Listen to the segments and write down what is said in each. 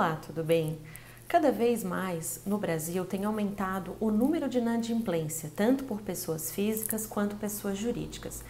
Olá, tudo bem? Cada vez mais no Brasil tem aumentado o número de inadimplência, tanto por pessoas físicas quanto pessoas jurídicas.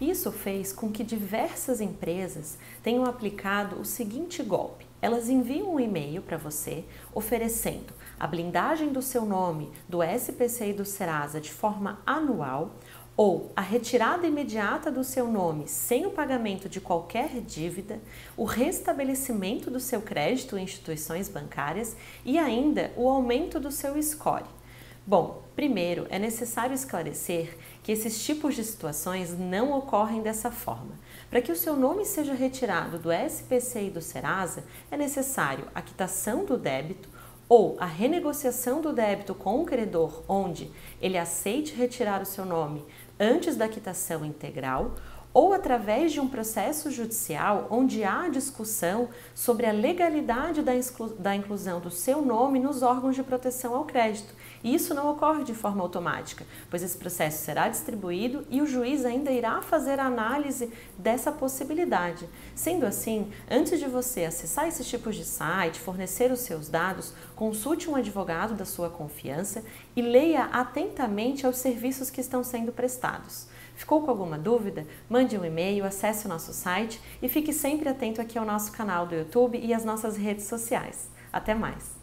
Isso fez com que diversas empresas tenham aplicado o seguinte golpe: elas enviam um e-mail para você oferecendo a blindagem do seu nome do SPC e do Serasa de forma anual ou a retirada imediata do seu nome sem o pagamento de qualquer dívida, o restabelecimento do seu crédito em instituições bancárias e ainda o aumento do seu score. Bom, primeiro é necessário esclarecer que esses tipos de situações não ocorrem dessa forma. Para que o seu nome seja retirado do SPC e do Serasa, é necessário a quitação do débito ou a renegociação do débito com o credor, onde ele aceite retirar o seu nome antes da quitação integral, ou através de um processo judicial onde há discussão sobre a legalidade da, da inclusão do seu nome nos órgãos de proteção ao crédito. E isso não ocorre de forma automática, pois esse processo será distribuído e o juiz ainda irá fazer a análise dessa possibilidade. Sendo assim, antes de você acessar esses tipos de site, fornecer os seus dados, consulte um advogado da sua confiança e leia atentamente aos serviços que estão sendo prestados. Ficou com alguma dúvida? Mande um e-mail, acesse o nosso site e fique sempre atento aqui ao nosso canal do YouTube e às nossas redes sociais. Até mais!